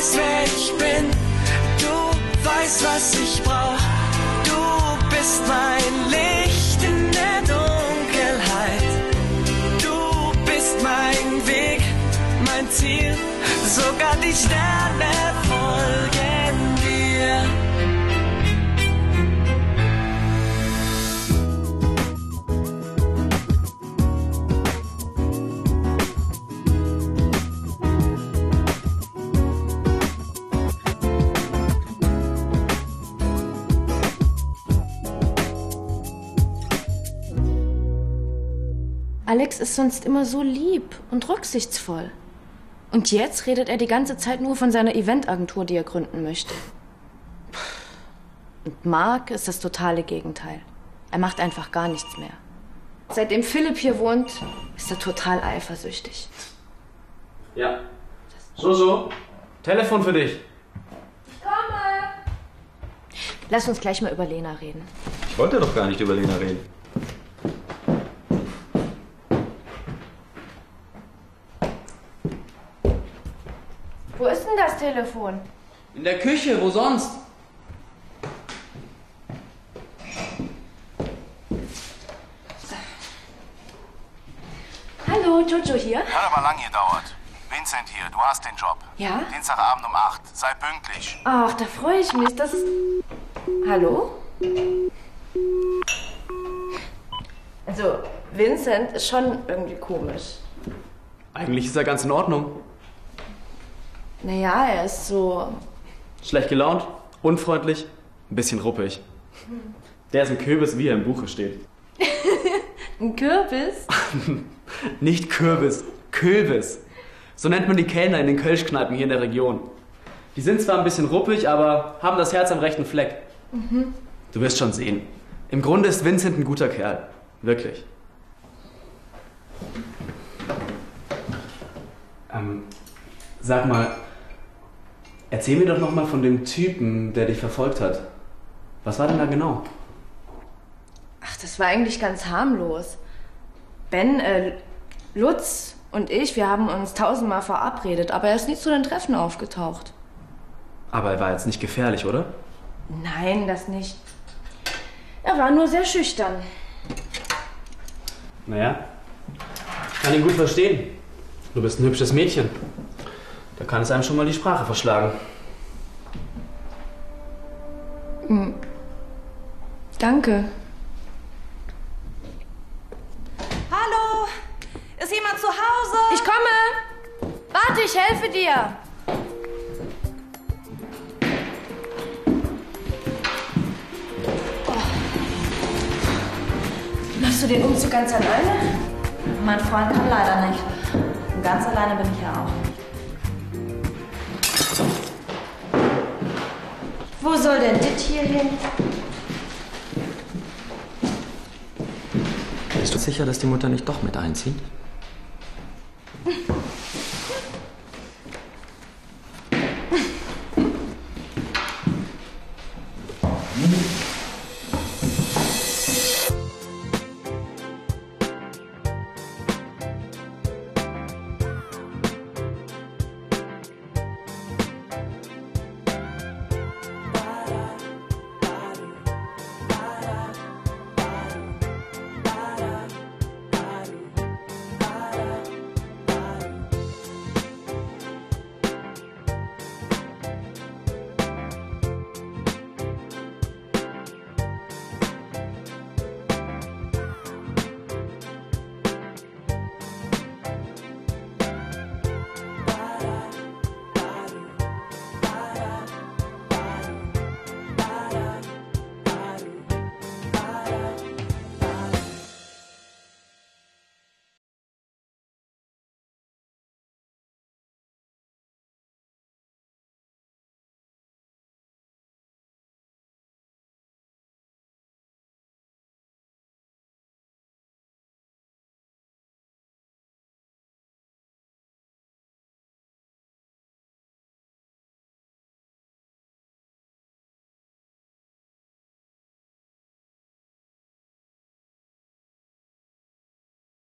weißt, wer ich bin. Du weißt, was ich brauch. Du bist mein Alex ist sonst immer so lieb und rücksichtsvoll. Und jetzt redet er die ganze Zeit nur von seiner Eventagentur, die er gründen möchte. Und Mark ist das totale Gegenteil. Er macht einfach gar nichts mehr. Seitdem Philipp hier wohnt, ist er total eifersüchtig. Ja. So, so. Telefon für dich. Lass uns gleich mal über Lena reden. Ich wollte doch gar nicht über Lena reden. Denn das Telefon? In der Küche, wo sonst? Hallo, Jojo hier. Hat aber lang gedauert. Vincent hier, du hast den Job. Ja? Dienstagabend um 8. Sei pünktlich. Ach, da freue ich mich. Das ist. Hallo? Also, Vincent ist schon irgendwie komisch. Eigentlich ist er ganz in Ordnung. Naja, er ist so. Schlecht gelaunt, unfreundlich, ein bisschen ruppig. Der ist ein Kürbis, wie er im Buche steht. Ein Kürbis? Nicht Kürbis, Kürbis. So nennt man die Kellner in den Kölschkneipen hier in der Region. Die sind zwar ein bisschen ruppig, aber haben das Herz am rechten Fleck. Du wirst schon sehen. Im Grunde ist Vincent ein guter Kerl. Wirklich. Ähm, sag mal, erzähl mir doch noch mal von dem Typen, der dich verfolgt hat. Was war denn da genau? Ach, das war eigentlich ganz harmlos. Ben, äh, Lutz und ich, wir haben uns tausendmal verabredet, aber er ist nie zu den Treffen aufgetaucht. Aber er war jetzt nicht gefährlich, oder? Nein, das nicht. Er war nur sehr schüchtern. Naja, ich kann ihn gut verstehen. Du bist ein hübsches Mädchen. Da kann es einem schon mal die Sprache verschlagen. Danke. Hallo? Ist jemand zu Hause? Ich komme! Warte, ich helfe dir! Oh. Machst du den Umzug ganz alleine? Mein Freund kann leider nicht. Und ganz alleine bin ich ja auch. Wo soll denn dit hier hin? Bist du sicher, dass die Mutter nicht doch mit einzieht?